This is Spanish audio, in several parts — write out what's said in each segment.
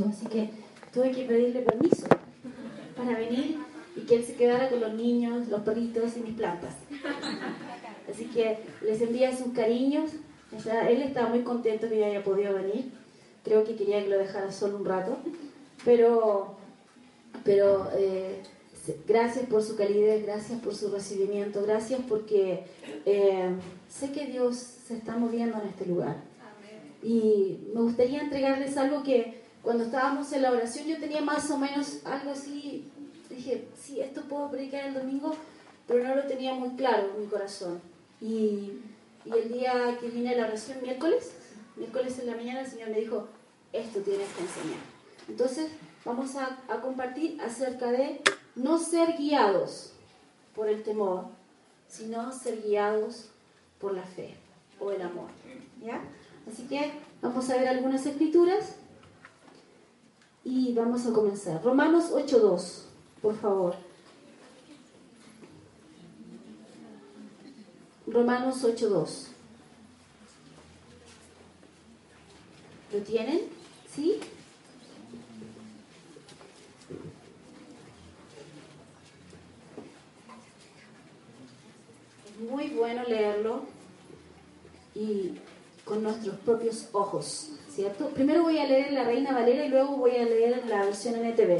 Mucho, así que tuve que pedirle permiso para venir y que él se quedara con los niños, los perritos y mis plantas. Así que les envía sus cariños. Él estaba muy contento que yo haya podido venir. Creo que quería que lo dejara solo un rato. Pero, pero eh, Gracias por su calidez, gracias por su recibimiento, gracias porque eh, sé que Dios se está moviendo en este lugar. Y me gustaría entregarles algo que cuando estábamos en la oración yo tenía más o menos algo así, dije, sí, esto puedo predicar el domingo, pero no lo tenía muy claro en mi corazón. Y, y el día que vine a la oración, miércoles, miércoles en la mañana, el Señor me dijo, esto tienes que enseñar. Entonces, vamos a, a compartir acerca de no ser guiados por el temor, sino ser guiados por la fe o el amor. ¿ya? Así que vamos a ver algunas escrituras y vamos a comenzar. Romanos 8.2, por favor. Romanos 8.2. ¿Lo tienen? ¿Sí? muy bueno leerlo y con nuestros propios ojos, ¿cierto? Primero voy a leer la Reina Valera y luego voy a leer la versión NTV.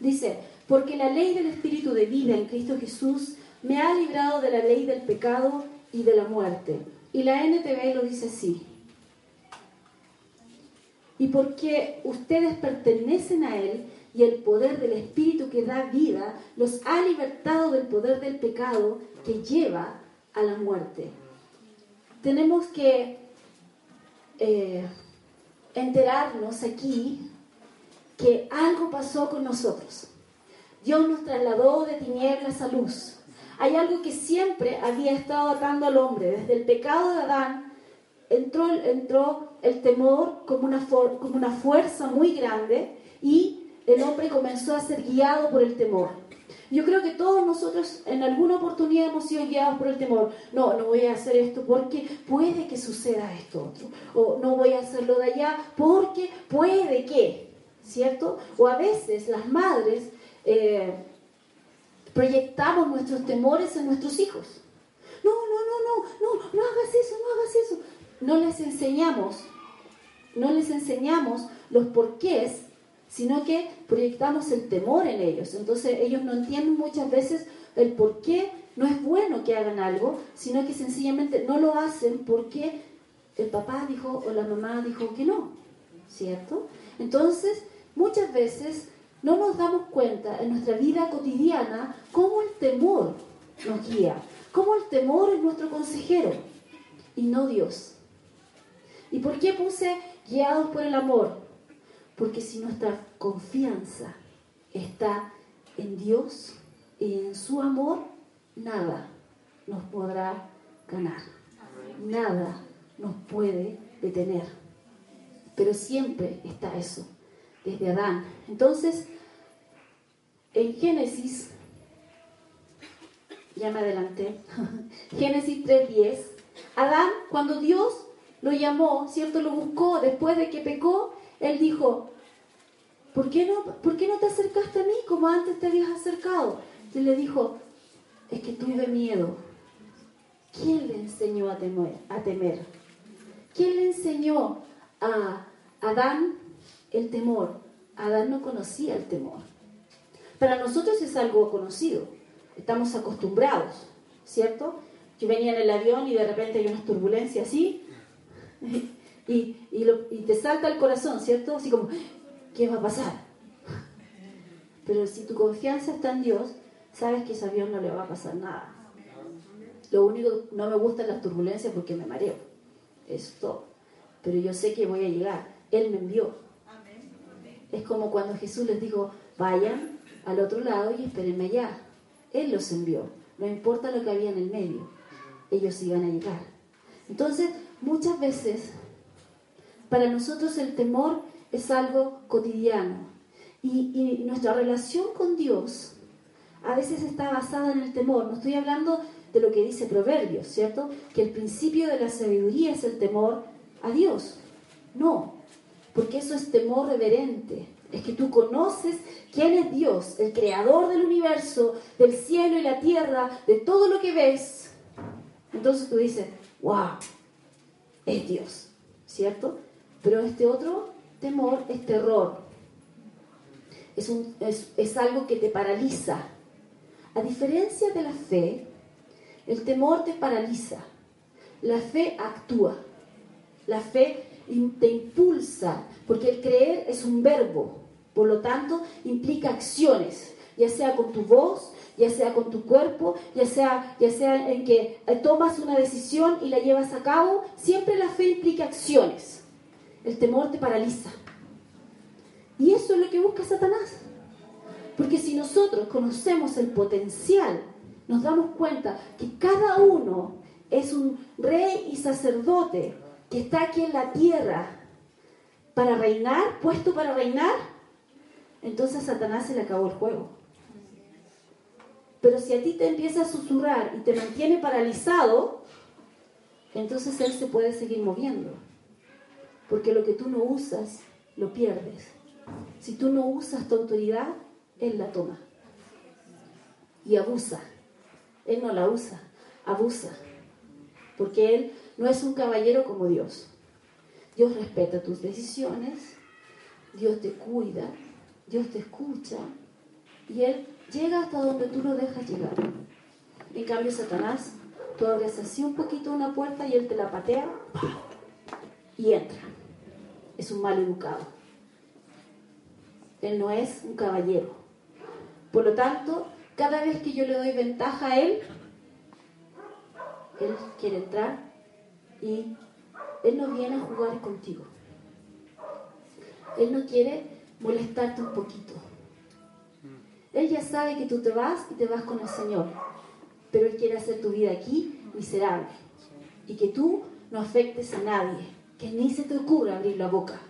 Dice, porque la ley del Espíritu de vida en Cristo Jesús me ha librado de la ley del pecado y de la muerte. Y la NTV lo dice así. Y porque ustedes pertenecen a Él y el poder del Espíritu que da vida los ha libertado del poder del pecado que lleva a la muerte. Tenemos que eh, enterarnos aquí que algo pasó con nosotros. Dios nos trasladó de tinieblas a luz. Hay algo que siempre había estado atando al hombre. Desde el pecado de Adán entró, entró el temor como una, como una fuerza muy grande y el hombre comenzó a ser guiado por el temor. Yo creo que todos nosotros en alguna oportunidad hemos sido guiados por el temor. No, no voy a hacer esto porque puede que suceda esto otro. O no voy a hacerlo de allá porque puede que, ¿cierto? O a veces las madres eh, proyectamos nuestros temores en nuestros hijos. No, no, no, no, no, no hagas eso, no hagas eso. No les enseñamos, no les enseñamos los porqués sino que proyectamos el temor en ellos. Entonces ellos no entienden muchas veces el por qué no es bueno que hagan algo, sino que sencillamente no lo hacen porque el papá dijo o la mamá dijo que no, ¿cierto? Entonces, muchas veces no nos damos cuenta en nuestra vida cotidiana cómo el temor nos guía, cómo el temor es nuestro consejero y no Dios. ¿Y por qué puse guiados por el amor? Porque si nuestra confianza está en Dios y en su amor, nada nos podrá ganar. Nada nos puede detener. Pero siempre está eso, desde Adán. Entonces, en Génesis, ya me adelanté, Génesis 3.10, Adán, cuando Dios lo llamó, ¿cierto? Lo buscó después de que pecó, él dijo, ¿por qué no, ¿por qué no te acercaste a mí como antes te habías acercado? Y le dijo, es que tuve miedo. ¿Quién le enseñó a temer? A temer? ¿Quién le enseñó a Adán el temor? Adán no conocía el temor. Para nosotros es algo conocido, estamos acostumbrados, ¿cierto? Yo venía en el avión y de repente hay unas turbulencias así, y, y, te salta el corazón, ¿cierto? Así como, ¿qué va a pasar? Pero si tu confianza está en Dios, sabes que ese avión no le va a pasar nada. Lo único, no me gustan las turbulencias porque me mareo. Es todo. Pero yo sé que voy a llegar. Él me envió. Es como cuando Jesús les dijo, vayan al otro lado y espérenme allá. Él los envió. No importa lo que había en el medio. Ellos iban a llegar. Entonces, muchas veces, para nosotros el temor es algo cotidiano. Y, nuestra relación con Dios a veces está basada en el temor. No estoy hablando de lo que dice Proverbios, ¿cierto? Que el principio de la sabiduría es el temor a Dios. No, porque eso es temor reverente. Es que tú conoces quién es Dios, el creador del universo, del cielo y la tierra, de todo lo que ves. Entonces tú dices, wow, es Dios, ¿cierto? Pero este otro temor es terror. Es, un, es, es algo que te paraliza. A diferencia de la fe, el temor te paraliza. La fe actúa. La fe te impulsa, porque el creer es un verbo, por lo tanto implica acciones, ya sea con tu voz, ya sea con tu cuerpo, ya sea, ya sea en que tomas una decisión y la llevas a cabo, siempre la fe implica acciones. El temor te paraliza. Y eso es lo que busca Satanás. Porque si nosotros conocemos el potencial, nos damos cuenta que cada uno es un rey y sacerdote que está aquí en la tierra para reinar, puesto para reinar, entonces a Satanás se le acabó el juego. Pero si a ti te empieza a susurrar y te mantiene paralizado, entonces él se puede seguir moviendo. Porque lo que tú no usas, lo pierdes. Si tú no usas tu autoridad, él la toma. Y abusa. Él no la usa, abusa. Porque él no es un caballero como Dios. Dios respeta tus decisiones, Dios te cuida, Dios te escucha y Él llega hasta donde tú lo dejas llegar. En cambio, Satanás, tú abres así un poquito una puerta y Él te la patea y entra. Es un mal educado. Él no es un caballero. Por lo tanto, cada vez que yo le doy ventaja a Él, Él quiere entrar y Él no viene a jugar contigo. Él no quiere molestarte un poquito. Él ya sabe que tú te vas y te vas con el Señor, pero Él quiere hacer tu vida aquí miserable y que tú no afectes a nadie, que ni se te ocurra abrir la boca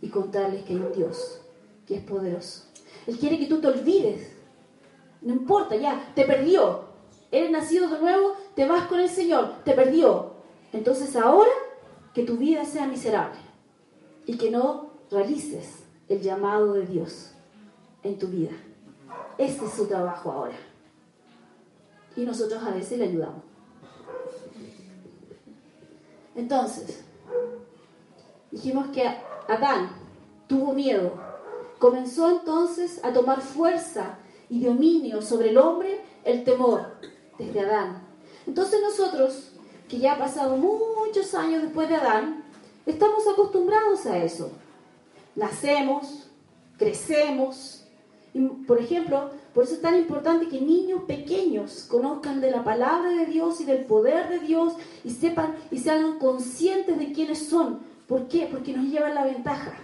y contarles que hay un Dios que es poderoso. Él quiere que tú te olvides. No importa, ya, te perdió. Eres nacido de nuevo, te vas con el Señor, te perdió. Entonces ahora que tu vida sea miserable y que no realices el llamado de Dios en tu vida. Este es su trabajo ahora. Y nosotros a veces le ayudamos. Entonces, dijimos que Adán tuvo miedo. Comenzó entonces a tomar fuerza y dominio sobre el hombre el temor desde Adán. Entonces nosotros que ya ha pasado muchos años después de Adán, estamos acostumbrados a eso. Nacemos, crecemos. Y, por ejemplo, por eso es tan importante que niños pequeños conozcan de la palabra de Dios y del poder de Dios y sepan y se hagan conscientes de quiénes son. ¿Por qué? Porque nos llevan la ventaja.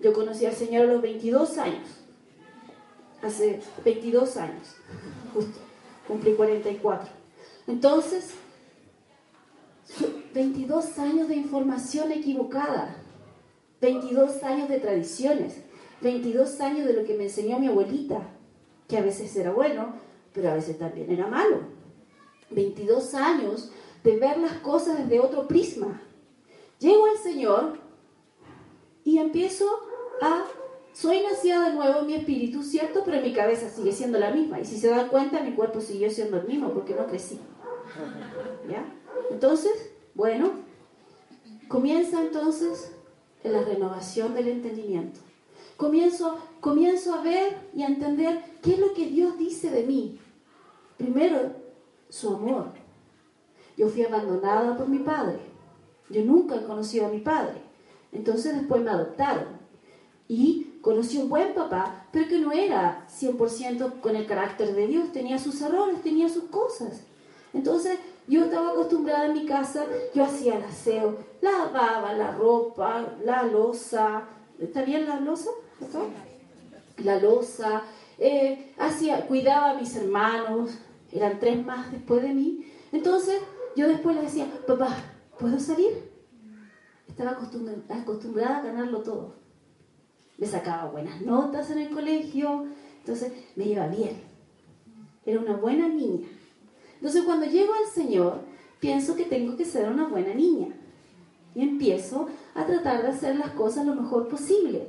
Yo conocí al Señor a los 22 años. Hace 22 años. Justo. Cumplí 44. Entonces, 22 años de información equivocada, 22 años de tradiciones, 22 años de lo que me enseñó mi abuelita, que a veces era bueno, pero a veces también era malo. 22 años de ver las cosas desde otro prisma. Llego al Señor y empiezo a... Soy nacida de nuevo en mi espíritu, ¿cierto? Pero mi cabeza sigue siendo la misma. Y si se dan cuenta, mi cuerpo siguió siendo el mismo porque no crecí. ¿Ya? Entonces, bueno, comienza entonces en la renovación del entendimiento. Comienzo, comienzo a ver y a entender qué es lo que Dios dice de mí. Primero, su amor. Yo fui abandonada por mi padre. Yo nunca he conocido a mi padre. Entonces después me adoptaron. Y conocí un buen papá, pero que no era 100% con el carácter de Dios. Tenía sus errores, tenía sus cosas. Entonces yo estaba acostumbrada en mi casa, yo hacía el aseo, lavaba la ropa, la losa, ¿Está bien la losa? La losa. Eh, hacía, cuidaba a mis hermanos. Eran tres más después de mí. Entonces, yo después le decía, papá, ¿puedo salir? Estaba acostumbrada a ganarlo todo. Me sacaba buenas notas en el colegio, entonces me iba bien. Era una buena niña. Entonces cuando llego al Señor, pienso que tengo que ser una buena niña. Y empiezo a tratar de hacer las cosas lo mejor posible.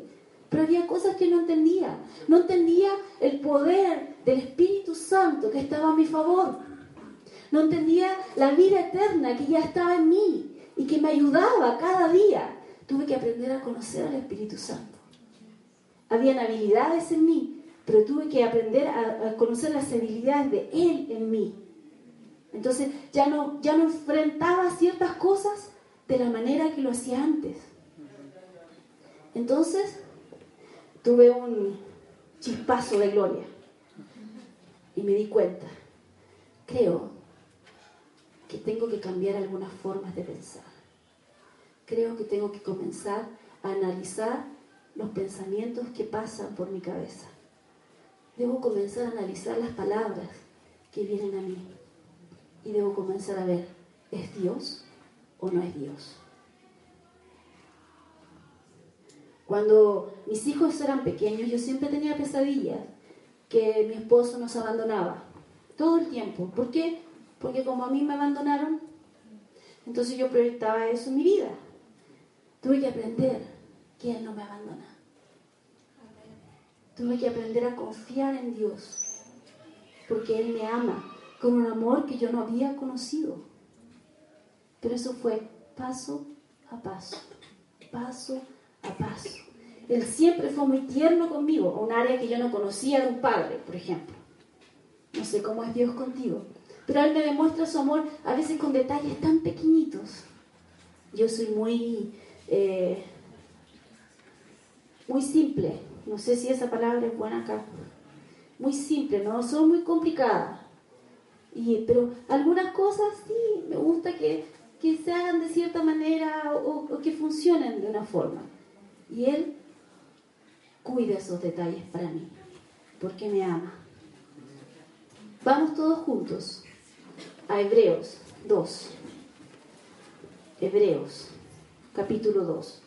Pero había cosas que no entendía. No entendía el poder del Espíritu Santo que estaba a mi favor. No entendía la vida eterna que ya estaba en mí y que me ayudaba cada día. Tuve que aprender a conocer al Espíritu Santo. Habían habilidades en mí, pero tuve que aprender a, conocer las habilidades de Él en mí. Entonces ya no, ya no enfrentaba ciertas cosas de la manera que lo hacía antes. Entonces tuve un chispazo de gloria y me di cuenta, creo que tengo que cambiar algunas formas de pensar. Creo que tengo que comenzar a analizar los pensamientos que pasan por mi cabeza. Debo comenzar a analizar las palabras que vienen a mí. Y debo comenzar a ver, ¿es Dios o no es Dios? Cuando mis hijos eran pequeños, yo siempre tenía pesadillas que mi esposo nos abandonaba. Todo el tiempo. ¿Por qué? Porque como a mí me abandonaron, entonces yo proyectaba eso en mi vida. Tuve que aprender que Él no me abandona. Tuve que aprender a confiar en Dios, porque Él me ama con un amor que yo no había conocido. Pero eso fue paso a paso, paso a paso. Él siempre fue muy tierno conmigo, un área que yo no conocía de un padre, por ejemplo. No sé cómo es Dios contigo, pero Él me demuestra su amor a veces con detalles tan pequeñitos. Yo soy muy, eh, muy simple, no sé si esa palabra es buena acá. Muy simple, no son muy complicadas. Y, pero algunas cosas sí, me gusta que, se hagan de cierta manera o, o que funcionen de una forma. Y Él cuida esos detalles para mí, porque me ama. Vamos todos juntos a Hebreos 2. Hebreos, capítulo 2.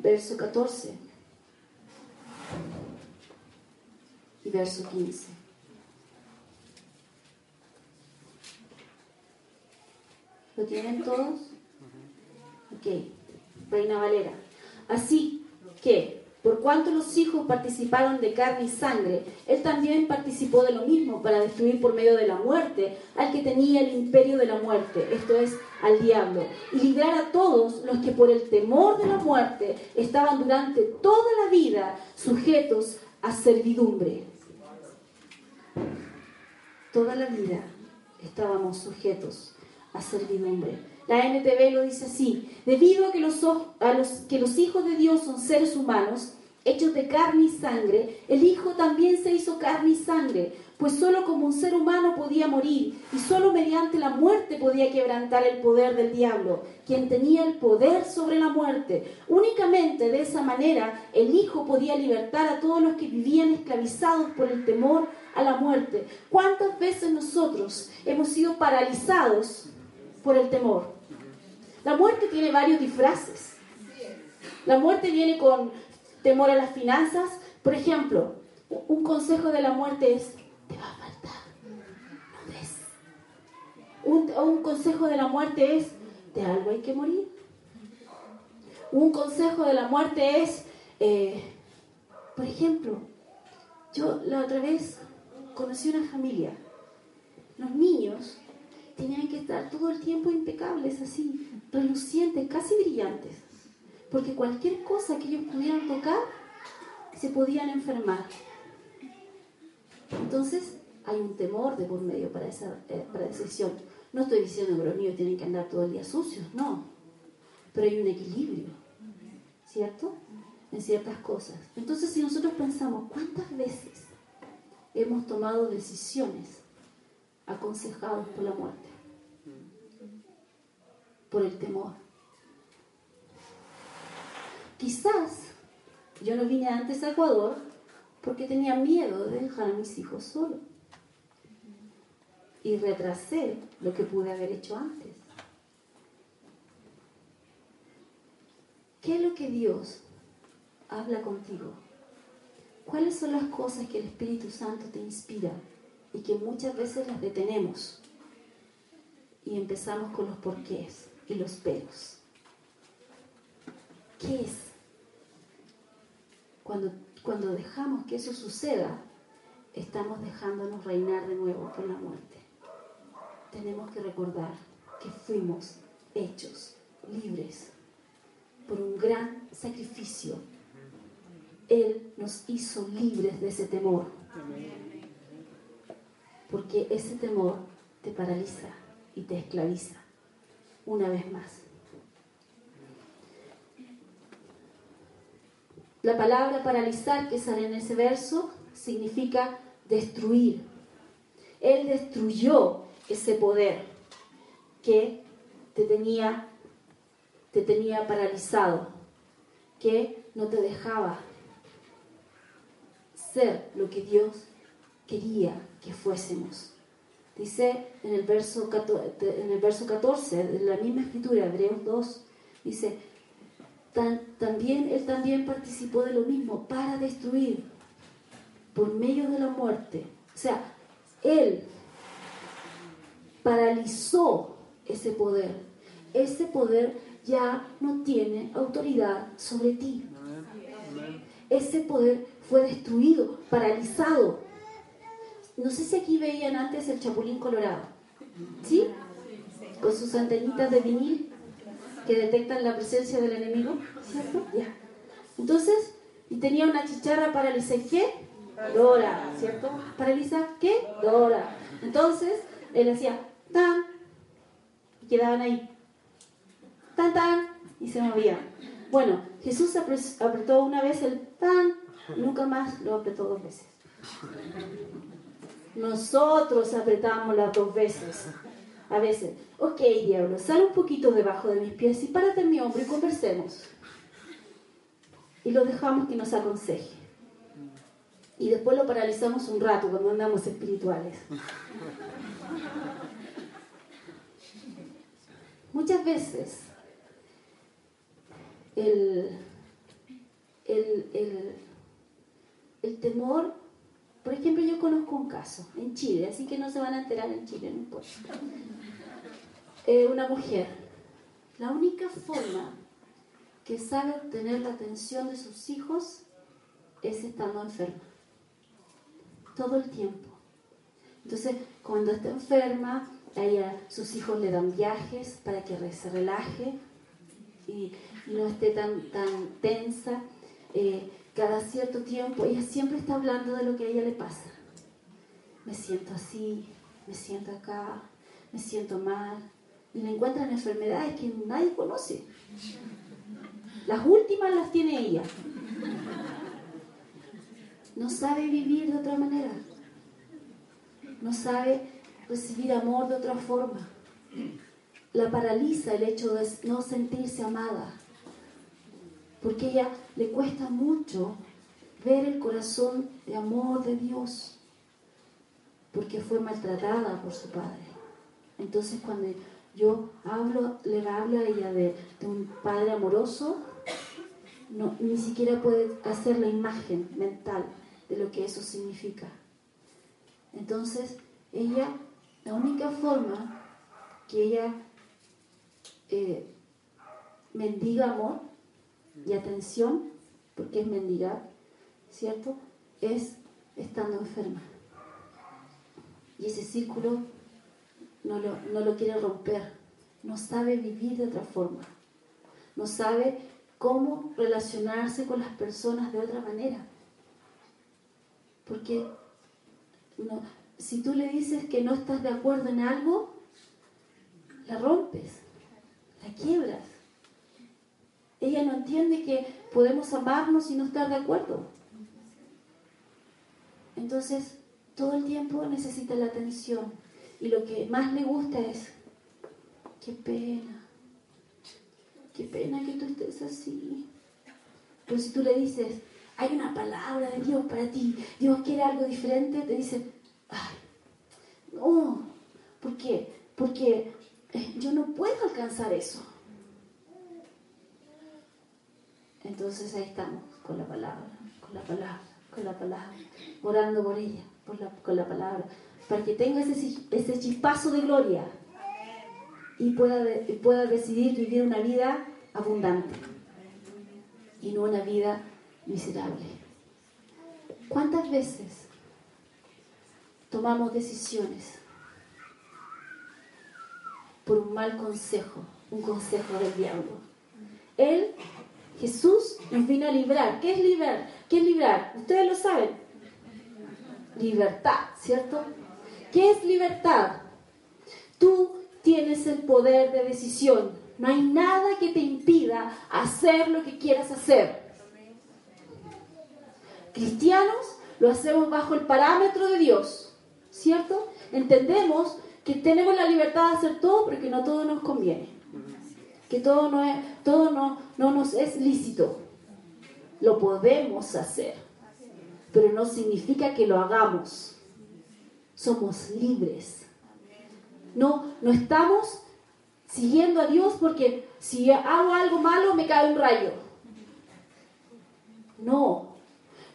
verso 14 y verso 15. ¿Lo tienen todos? Ok, Reina Valera. Así que por cuanto los hijos participaron de carne y sangre, él también participó de lo mismo para destruir por medio de la muerte al que tenía el imperio de la muerte, esto es, al diablo, y librar a todos los que por el temor de la muerte estaban durante toda la vida sujetos a servidumbre. Toda la vida estábamos sujetos a servidumbre. La NTV lo dice así, debido a que los, que los hijos de Dios son seres humanos, hechos de carne y sangre, el Hijo también se hizo carne y sangre, pues solo como un ser humano podía morir y solo mediante la muerte podía quebrantar el poder del diablo, quien tenía el poder sobre la muerte. Únicamente de esa manera el Hijo podía libertar a todos los que vivían esclavizados por el temor a la muerte. ¿Cuántas veces nosotros hemos sido paralizados por el temor? La muerte tiene varios disfraces. La muerte viene con temor a las finanzas. Por ejemplo, un consejo de la muerte es, te va a faltar, no. Un, un consejo de la muerte es, de algo hay que morir. Un consejo de la muerte es, eh, por ejemplo, yo la otra vez conocí una familia. Los niños tenían que estar todo el tiempo impecables, así, relucientes, casi brillantes, porque cualquier cosa que ellos pudieran tocar, se podían enfermar. Entonces, hay un temor de por medio para esa, eh, para No estoy diciendo que los niños tienen que andar todo el día sucios, no. pero hay un equilibrio, ¿cierto? En ciertas cosas. Entonces, si nosotros pensamos, ¿cuántas veces hemos tomado decisiones aconsejados por la muerte? Por el temor. Quizás yo no vine antes a Ecuador porque tenía miedo de dejar a mis hijos solos. Y retrasé lo que pude haber hecho antes. ¿Qué es lo que Dios habla contigo? ¿Cuáles son las cosas que el Espíritu Santo te inspira y que muchas veces las detenemos? Y empezamos con los porqués y los peros. ¿Qué es? Cuando, cuando dejamos que eso suceda, estamos dejándonos reinar de nuevo por la muerte. Tenemos que recordar que fuimos hechos libres por un gran sacrificio. Él nos hizo libres de ese temor. Porque ese temor te paraliza y te esclaviza. Una vez más. La palabra paralizar que sale en ese verso significa destruir. Él destruyó ese poder que te tenía te tenía paralizado, que no te dejaba ser lo que Dios quería que fuésemos. Dice en el verso 14, en el verso 14 de la misma escritura, Hebreos 2, dice, también Él también participó de lo mismo para destruir por medio de la muerte. O sea, Él paralizó ese poder. Ese poder ya no tiene autoridad sobre ti. Ese poder fue destruido, paralizado. No sé si aquí veían antes el chapulín colorado. ¿Sí? Con sus antenitas de vinil que detectan la presencia del enemigo. ¿Cierto? Ya. Entonces, y tenía una chicharra paraliza ¿qué? Dora, ¿cierto? Paraliza ¿qué? Dora. Entonces, él hacía tan y quedaban ahí tan, tan, y se movía. Bueno, Jesús apretó una vez el tan, nunca más lo apretó dos veces. Nosotros apretamos las dos veces. A veces, ok, diablo, sal un poquito debajo de mis pies y párate en mi hombro y conversemos. Y lo dejamos que nos aconseje. Y después lo paralizamos un rato cuando andamos espirituales. Muchas veces el, el, temor, por ejemplo, yo conozco un caso en Chile, así que no se van a enterar en Chile, no importa. Eh, una mujer, la única forma que sabe obtener la atención de sus hijos es estando enferma. Todo el tiempo. Entonces, cuando está enferma, ella, sus hijos le dan viajes para que se relaje y no esté tan, tan tensa. Eh, cada cierto tiempo, ella siempre está hablando de lo que a ella le pasa. Me siento así, me siento acá, me siento mal. Y le encuentran enfermedades que nadie conoce. Las últimas las tiene ella. No sabe vivir de otra manera. No sabe recibir amor de otra forma. La paraliza el hecho de no sentirse amada porque ella le cuesta mucho ver el corazón de amor de Dios, porque fue maltratada por su padre. Entonces cuando yo hablo, le hablo a ella de, un padre amoroso, no, ni siquiera puede hacer la imagen mental de lo que eso significa. Entonces, ella, la única forma que ella eh, mendiga amor y atención, porque es mendigar, ¿cierto? Es estando enferma. Y ese círculo no lo, no lo quiere romper, no sabe vivir de otra forma, no sabe cómo relacionarse con las personas de otra manera. Porque si tú le dices que no estás de acuerdo en algo, la rompes, la quiebras. Ella no entiende que podemos amarnos y no estar de acuerdo. Entonces, todo el tiempo necesita la atención. Y lo que más le gusta es, qué pena, qué pena que tú estés así. Pero si tú le dices, hay una palabra de Dios para ti, Dios quiere algo diferente, te dice, ay, no, ¿por qué? Porque eh, yo no puedo alcanzar eso. Entonces ahí estamos, con la palabra, con la palabra, con la palabra, orando por ella, con la palabra, para que tenga ese, ese chispazo de gloria y pueda, pueda decidir vivir una vida abundante y no una vida miserable. ¿Cuántas veces tomamos decisiones por un mal consejo, un consejo del diablo? Él, Jesús, nos vino a librar. ¿Qué es librar? ¿Qué es librar? Ustedes lo saben. Libertad, ¿cierto? ¿Qué es libertad? Tú tienes el poder de decisión. No hay nada que te impida hacer lo que quieras hacer. Cristianos lo hacemos bajo el parámetro de Dios, ¿cierto? Entendemos que tenemos la libertad de hacer todo, pero que no todo nos conviene. Que todo no, es, todo no, no nos es lícito. Lo podemos hacer, pero no significa que lo hagamos. Somos libres. No, no estamos siguiendo a Dios porque si hago algo malo me cae un rayo. No,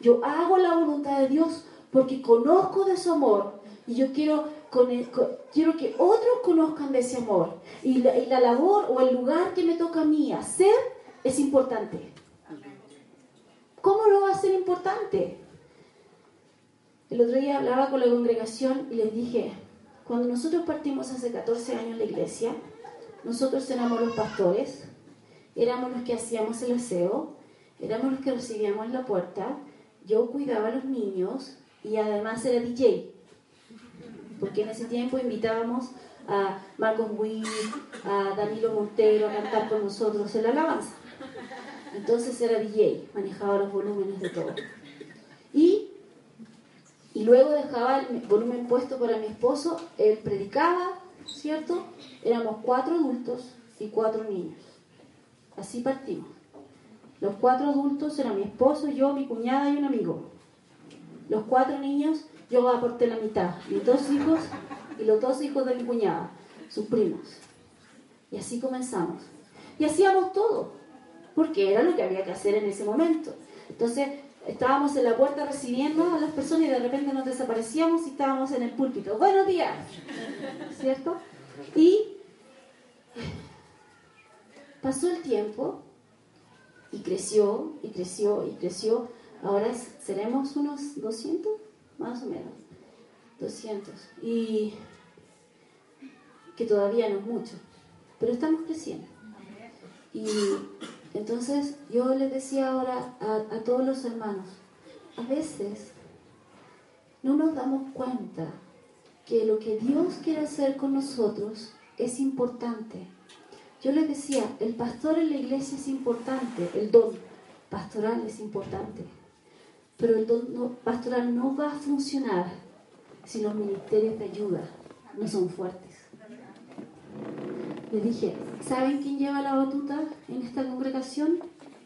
yo hago la voluntad de Dios porque conozco de su amor y yo quiero, quiero que otros conozcan de ese amor. Y la, labor o el lugar que me toca a mí hacer es importante. ¿Cómo lo va a ser importante? El otro día hablaba con la congregación y les dije, cuando nosotros partimos hace 14 años la iglesia, nosotros éramos los pastores, éramos los que hacíamos el aseo, éramos los que recibíamos la puerta, yo cuidaba a los niños y además era DJ. Porque en ese tiempo invitábamos a Marcos Witt, a Danilo Montero a cantar con nosotros en la alabanza. Entonces era DJ, manejaba los volúmenes de todo. Y, y luego dejaba el volumen puesto para mi esposo, él predicaba, ¿cierto? Éramos cuatro adultos y cuatro niños. Así partimos. Los cuatro adultos eran mi esposo, yo, mi cuñada y un amigo. Los cuatro niños, yo aporté la mitad. Mis dos hijos y los dos hijos de mi cuñada, sus primos. Y así comenzamos. Y hacíamos todo, porque era lo que había que hacer en ese momento. Entonces, estábamos en la puerta recibiendo a las personas y de repente nos desaparecíamos y estábamos en el púlpito. Buenos días, ¿cierto? Y pasó el tiempo y creció y creció y creció. Ahora seremos unos 200, más o menos. 200. Y que todavía no es mucho, pero estamos creciendo. Y entonces yo les decía ahora a, todos los hermanos, a veces no nos damos cuenta que lo que Dios quiere hacer con nosotros es importante yo les decía, el pastor en la iglesia es importante, el don pastoral es importante, pero el don pastoral no va a funcionar si los ministerios de ayuda no son fuertes. Les dije, ¿saben quién lleva la batuta en esta congregación?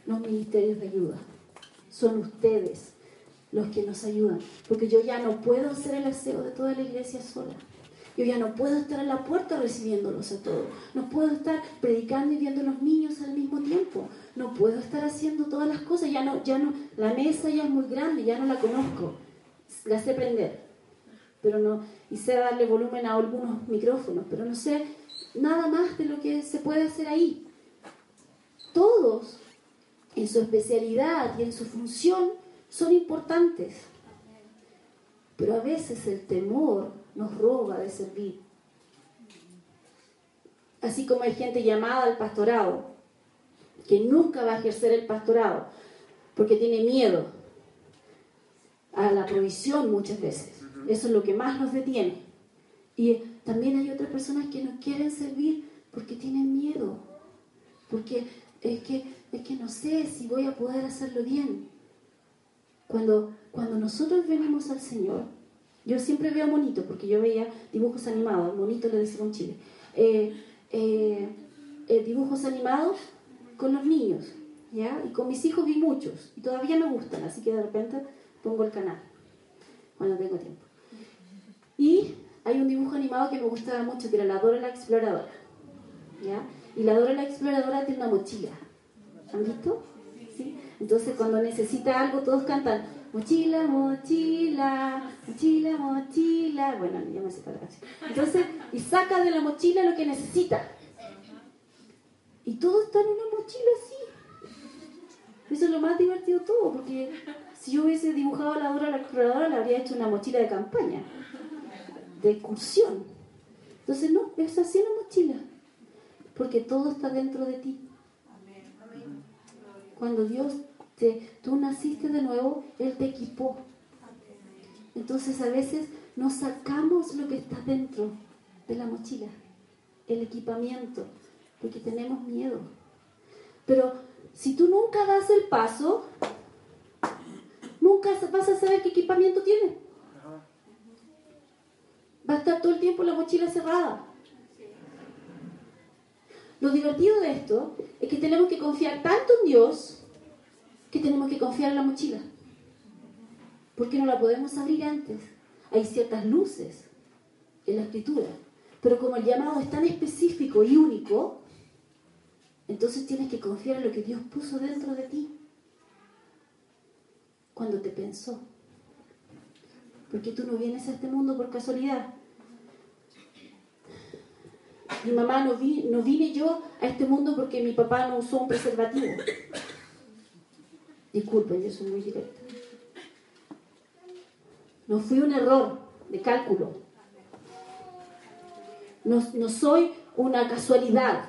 Los ministerios de ayuda. Son ustedes los que nos ayudan, porque yo ya no puedo hacer el aseo de toda la iglesia sola. Yo ya no puedo estar en la puerta recibiéndolos a todos. No puedo estar predicando y viendo a los niños al mismo tiempo. No puedo estar haciendo todas las cosas. Ya no, ya no, la mesa ya es muy grande, ya no la conozco. La sé prender. Pero no, y sé darle volumen a algunos micrófonos, pero no sé nada más de lo que se puede hacer ahí. Todos, en su especialidad y en su función, son importantes. Pero a veces el temor nos roba de servir. Así como hay gente llamada al pastorado, que nunca va a ejercer el pastorado, porque tiene miedo a la provisión muchas veces. Eso es lo que más nos detiene. Y también hay otras personas que no quieren servir porque tienen miedo, porque es que es que no sé si voy a poder hacerlo bien. Cuando, cuando nosotros venimos al Señor, yo siempre veo monito, porque yo veía dibujos animados, monito le decimos en Chile, eh, eh, eh, dibujos animados con los niños, ¿ya? Y con mis hijos vi muchos, y todavía me gustan, así que de repente pongo el canal, cuando tengo tiempo. Y hay un dibujo animado que me gustaba mucho, que era La Dora la Exploradora, ¿ya? Y la Dora la Exploradora tiene una mochila, ¿han visto? ¿Sí? Entonces cuando necesita algo todos cantan mochila, mochila, mochila, mochila. Bueno, ya me sé la canción. Entonces, y saca de la mochila lo que necesita. Y todo está en una mochila así. Eso es lo más divertido todo, porque si yo hubiese dibujado a la Dora la exploradora, le habría hecho una mochila de campaña, de excursión. Entonces, no, es así la mochila, porque todo está dentro de ti. Cuando Dios tú naciste de nuevo, Él te equipó. Entonces a veces nos sacamos lo que está dentro de la mochila, el equipamiento, porque tenemos miedo. Pero si tú nunca das el paso, nunca vas a saber qué equipamiento tienes. Va a estar todo el tiempo la mochila cerrada. Lo divertido de esto es que tenemos que confiar tanto en Dios tenemos que confiar en la mochila. Porque no la podemos abrir antes. Hay ciertas luces en la escritura. Pero como el llamado es tan específico y único, entonces tienes que confiar en lo que Dios puso dentro de ti. Cuando te pensó. Porque tú no vienes a este mundo por casualidad. Mi mamá no, vi, no vine yo a este mundo porque mi papá no usó un preservativo. Disculpen, yo soy muy directa. No fui un error de cálculo. No, no soy una casualidad.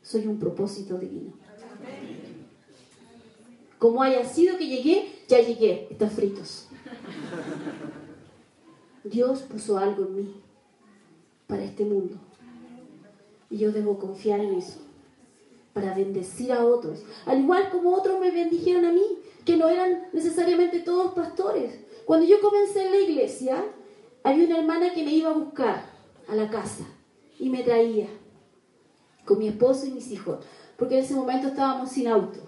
Soy un propósito divino. Como haya sido que llegué, ya llegué. Están fritos. Dios puso algo en mí para este mundo. Y yo debo confiar en eso para bendecir a otros. Al igual como otros me bendijeron a mí, que no eran necesariamente todos pastores. Cuando yo comencé en la iglesia, había una hermana que me iba a buscar a la casa y me traía con mi esposo y mis hijos, porque en ese momento estábamos sin auto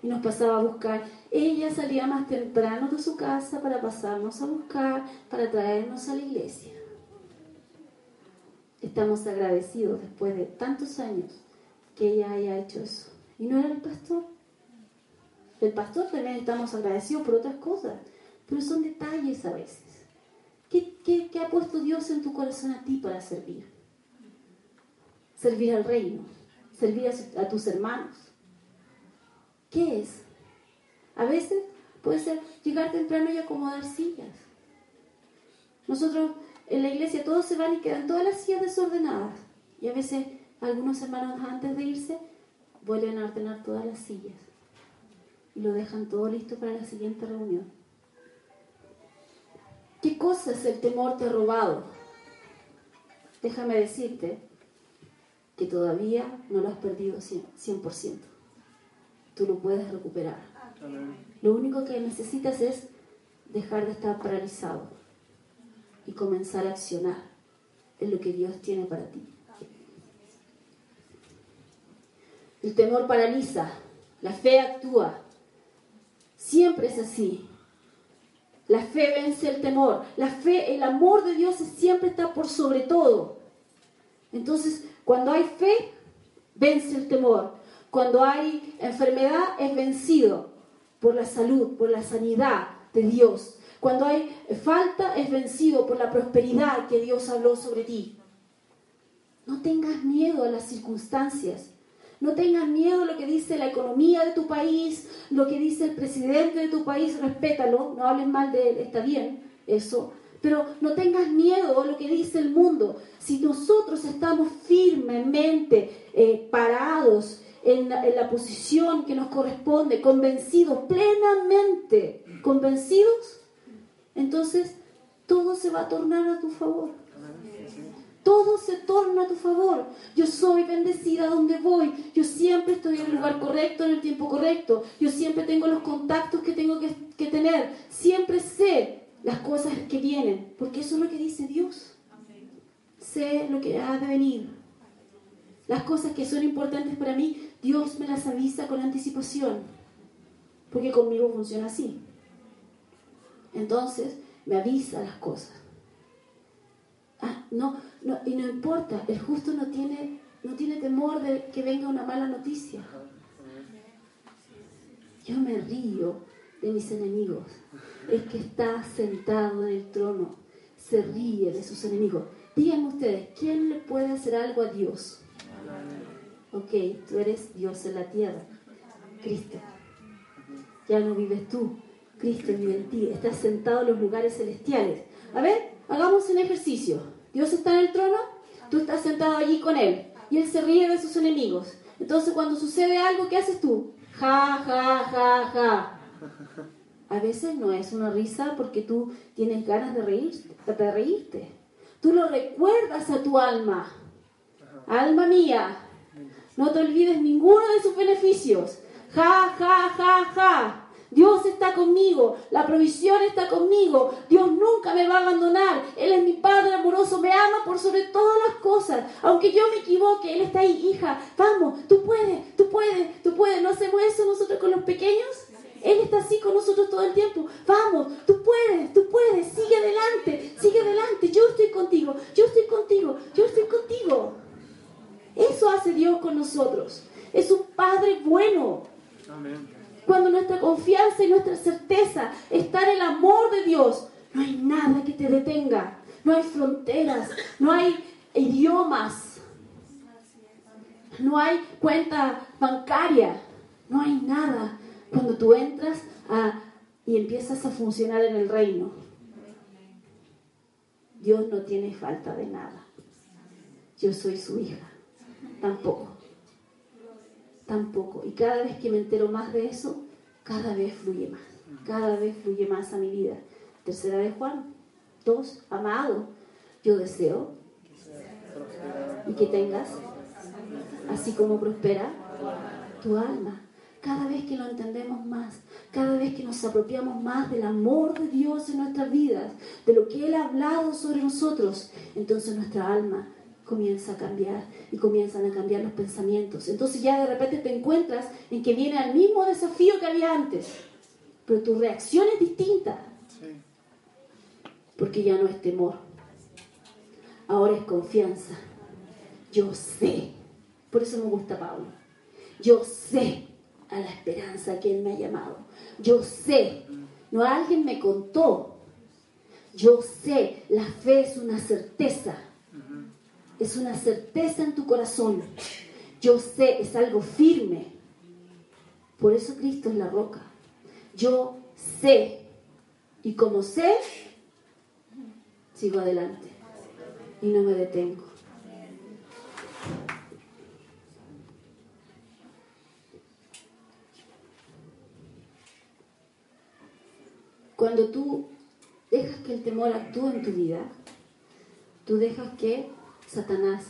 y nos pasaba a buscar. Ella salía más temprano de su casa para pasarnos a buscar, para traernos a la iglesia. Estamos agradecidos después de tantos años que ella haya hecho eso. Y no era el pastor. El pastor también estamos agradecidos por otras cosas, pero son detalles a veces. ¿Qué, qué, ha puesto Dios en tu corazón a ti para servir? Servir al reino, servir a, a tus hermanos. ¿Qué es? A veces puede ser llegar temprano y acomodar sillas. Nosotros en la iglesia todos se van y quedan todas las sillas desordenadas. Y a veces algunos hermanos antes de irse vuelven a ordenar todas las sillas y lo dejan todo listo para la siguiente reunión. ¿Qué cosas el temor te ha robado? Déjame decirte que todavía no lo has perdido 100%. Tú lo puedes recuperar. Lo único que necesitas es dejar de estar paralizado y comenzar a accionar en lo que Dios tiene para ti. El temor paraliza, la fe actúa. Siempre es así. La fe vence el temor. La fe, el amor de Dios siempre está por sobre todo. Entonces, cuando hay fe, vence el temor. Cuando hay enfermedad, es vencido por la salud, por la sanidad de Dios. Cuando hay falta, es vencido por la prosperidad que Dios habló sobre ti. No tengas miedo a las circunstancias. No tengas miedo a lo que dice la economía de tu país, lo que dice el presidente de tu país, respétalo, no hables mal de él, está bien eso. Pero no tengas miedo a lo que dice el mundo. Si nosotros estamos firmemente eh, parados en la posición que nos corresponde, convencidos, plenamente convencidos, entonces todo se va a tornar a tu favor todo se torna a tu favor. Yo soy bendecida donde voy. Yo siempre estoy en el lugar correcto, en el tiempo correcto. Yo siempre tengo los contactos que tengo que, que tener. Siempre sé las cosas que vienen, porque eso es lo que dice Dios. Sé lo que ha de venir. Las cosas que son importantes para mí, Dios me las avisa con anticipación, porque conmigo funciona así. Entonces, me avisa las cosas. Ah, no, no, y no importa, el justo no tiene, no tiene temor de que venga una mala noticia. Yo me río de mis enemigos. Es que está sentado en el trono, se ríe de sus enemigos. Díganme ustedes, ¿quién le puede hacer algo a Dios? Ok, tú eres Dios en la tierra, Cristo. Ya no vives tú, Cristo vive en ti. Estás sentado en los lugares celestiales. A ver, hagamos un ejercicio. Dios está en el trono, tú estás sentado allí con Él. Y Él se ríe de sus enemigos. Entonces cuando sucede algo, ¿qué haces tú? Ja, ja, ja, ja. A veces no es una risa porque tú tienes ganas de reírte. De reírte. Tú lo recuerdas a tu alma. Alma mía, no te olvides ninguno de sus beneficios. Ja, ja, ja, ja. Dios está conmigo, la provisión está conmigo, Dios nunca me va a abandonar, Él es mi Padre amoroso, me ama por sobre todas las cosas, aunque yo me equivoque, Él está ahí, hija, vamos, tú puedes, tú puedes, tú puedes, ¿no hacemos eso nosotros con los pequeños? Él está así con nosotros todo el tiempo. Vamos, tú puedes, tú puedes, sigue adelante, sigue adelante. Yo estoy contigo, yo estoy contigo, yo estoy contigo. Eso hace Dios con nosotros. Es un Padre bueno. Cuando nuestra confianza y nuestra certeza está en el amor de Dios, no hay nada que te detenga. No hay fronteras, no hay idiomas, no hay cuenta bancaria, no hay nada. Cuando tú entras y empiezas a funcionar en el reino, Dios no tiene falta de nada. Yo soy su hija. Tampoco. Tampoco. Y cada vez que me entero más de eso, cada vez fluye más. Cada vez fluye más a mi vida. Tercera de Juan. Dos, amado, yo deseo y que tengas, así como prospera tu alma. Cada vez que lo entendemos más, cada vez que nos apropiamos más del amor de Dios en nuestras vidas, de lo que Él ha hablado sobre nosotros, entonces nuestra alma comienza a cambiar y comienzan a cambiar los pensamientos. Entonces ya de repente te encuentras en que viene el mismo desafío que había antes, pero tu reacción es distinta. Porque ya no es temor, ahora es confianza. Yo sé, por eso me gusta Pablo, yo sé a la esperanza que Él me ha llamado. Yo sé, no alguien me contó, yo sé, la fe es una certeza es una certeza en tu corazón. Yo sé, es algo firme. Por eso Cristo es la roca. Yo sé. Y como sé, sigo adelante. Y no me detengo. Cuando tú dejas que el temor actúe en tu vida, tú dejas que Satanás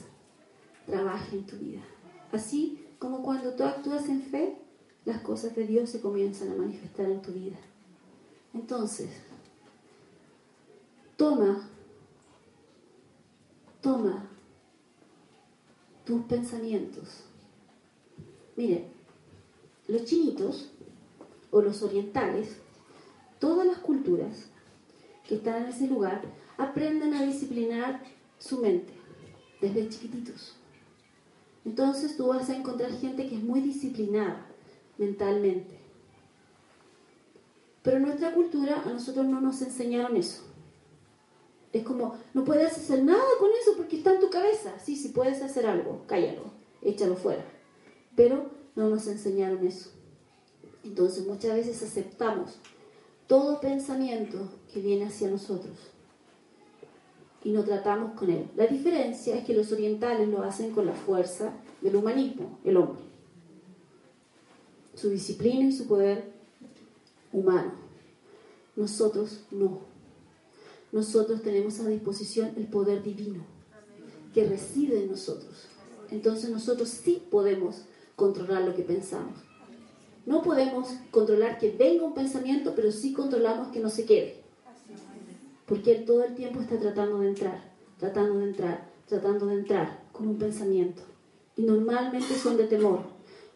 trabaje en tu vida. Así como cuando tú actúas en fe, las cosas de Dios se comienzan a manifestar en tu vida. Entonces, toma, toma tus pensamientos. Mire, los chinitos o los orientales, todas las culturas que están en ese lugar, aprenden a disciplinar su mente desde chiquititos. Entonces tú vas a encontrar gente que es muy disciplinada mentalmente. Pero nuestra cultura a nosotros no nos enseñaron eso. Es como, no puedes hacer nada con eso porque está en tu cabeza. Sí, si puedes hacer algo, cállalo, échalo fuera. Pero no nos enseñaron eso. Entonces muchas veces aceptamos todo pensamiento que viene hacia nosotros y no tratamos con él. La diferencia es que los orientales lo hacen con la fuerza del humanismo, el hombre. Su disciplina y su poder humano. Nosotros no. Nosotros tenemos a disposición el poder divino. que reside en nosotros. Entonces nosotros sí podemos controlar lo que pensamos. No podemos controlar que venga un pensamiento, pero sí controlamos que no se quede. Porque Él todo el tiempo está tratando de entrar, tratando de entrar, tratando de entrar con un pensamiento. Y normalmente son de temor.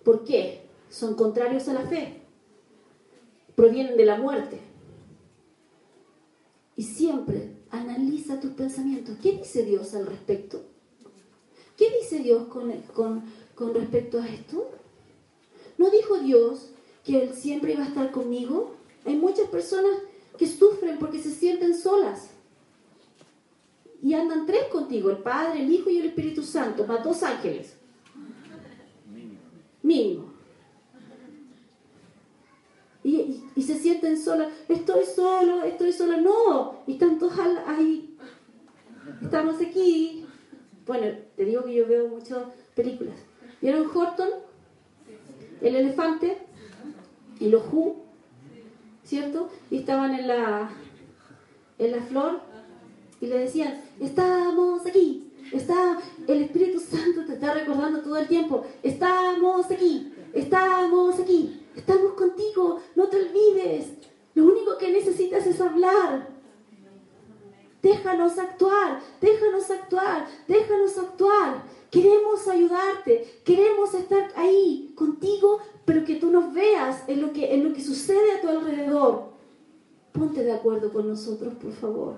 ¿Por qué? Son contrarios a la fe. Provienen de la muerte. Y siempre analiza tus pensamientos. ¿Qué dice Dios al respecto? ¿Qué dice Dios con, con, con respecto a esto? ¿No dijo Dios que Él siempre iba a estar conmigo? Hay muchas personas que sufren porque se sienten solas. Y andan tres contigo, el Padre, el Hijo y el Espíritu Santo, más dos ángeles. Mínimo. Y, y, se sienten solas, estoy solo, estoy sola. No, y están todos ahí. Estamos aquí. Bueno, te digo que yo veo muchas películas. ¿Vieron Horton? El elefante y los Who, ¿cierto? Y estaban en la, en la flor y le decían, estamos aquí, está, el Espíritu Santo te está recordando todo el tiempo, estamos aquí, estamos aquí, estamos contigo, no te olvides, lo único que necesitas es hablar. Déjanos actuar, déjanos actuar, déjanos actuar. Queremos ayudarte, queremos estar ahí contigo, pero que tú nos veas en lo que, en lo que sucede a tu alrededor. Ponte de acuerdo con nosotros, por favor.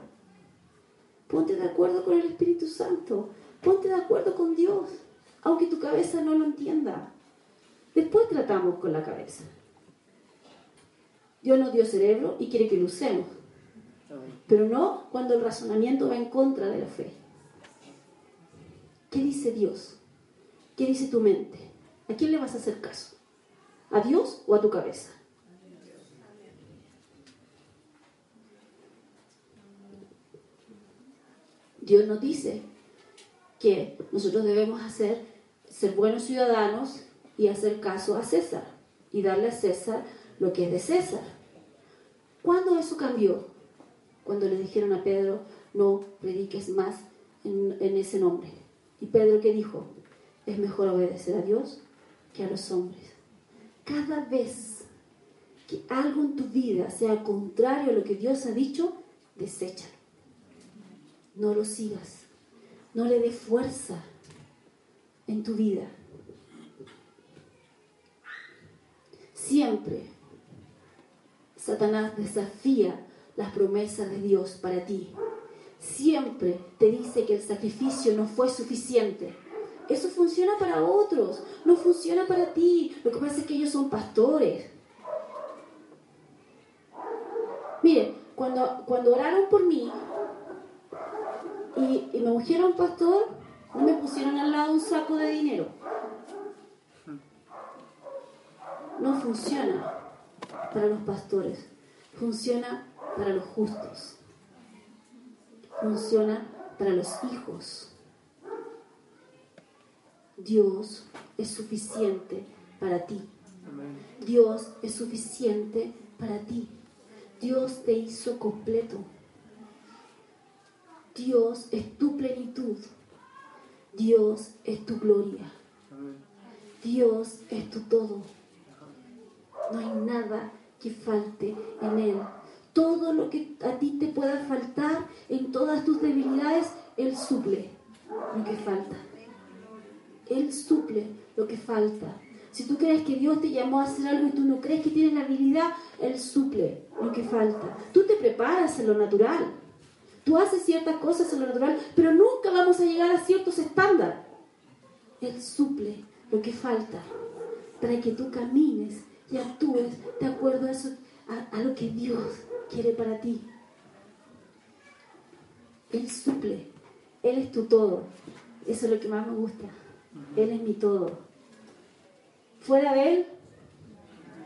Ponte de acuerdo con el Espíritu Santo. Ponte de acuerdo con Dios, aunque tu cabeza no lo entienda. Después tratamos con la cabeza. Dios nos dio cerebro y quiere que lo usemos, pero no cuando el razonamiento va en contra de la fe. ¿Qué dice Dios? ¿Qué dice tu mente? ¿A quién le vas a hacer caso? ¿A Dios o a tu cabeza? Dios nos dice que nosotros debemos hacer, ser buenos ciudadanos y hacer caso a César y darle a César lo que es de César. ¿Cuándo eso cambió? Cuando le dijeron a Pedro, no prediques más en, en ese nombre. Y Pedro que dijo, es mejor obedecer a Dios que a los hombres. Cada vez que algo en tu vida sea contrario a lo que Dios ha dicho, deséchalo. No lo sigas. No le dé fuerza en tu vida. Siempre Satanás desafía las promesas de Dios para ti siempre te dice que el sacrificio no fue suficiente. Eso funciona para otros, no funciona para ti. Lo que pasa es que ellos son pastores. Miren, cuando, cuando oraron por mí y, me ungieron pastor, no me pusieron al lado un saco de dinero. No funciona para los pastores, funciona para los justos funciona para los hijos. Dios es suficiente para ti. Dios es suficiente para ti. Dios te hizo completo. Dios es tu plenitud. Dios es tu gloria. Dios es tu todo. No hay nada que falte en Él todo lo que a ti te pueda faltar, en todas tus debilidades, Él suple lo que falta. Él suple lo que falta. Si tú crees que Dios te llamó a hacer algo y tú no crees que tienes la habilidad, Él suple lo que falta. Tú te preparas en lo natural. Tú haces ciertas cosas en lo natural, pero nunca vamos a llegar a ciertos estándares. Él suple lo que falta para que tú camines y actúes de acuerdo a, lo que Dios quiere para ti. Él suple. Él es tu todo. Eso es lo que más me gusta. Él es mi todo. Fuera de Él,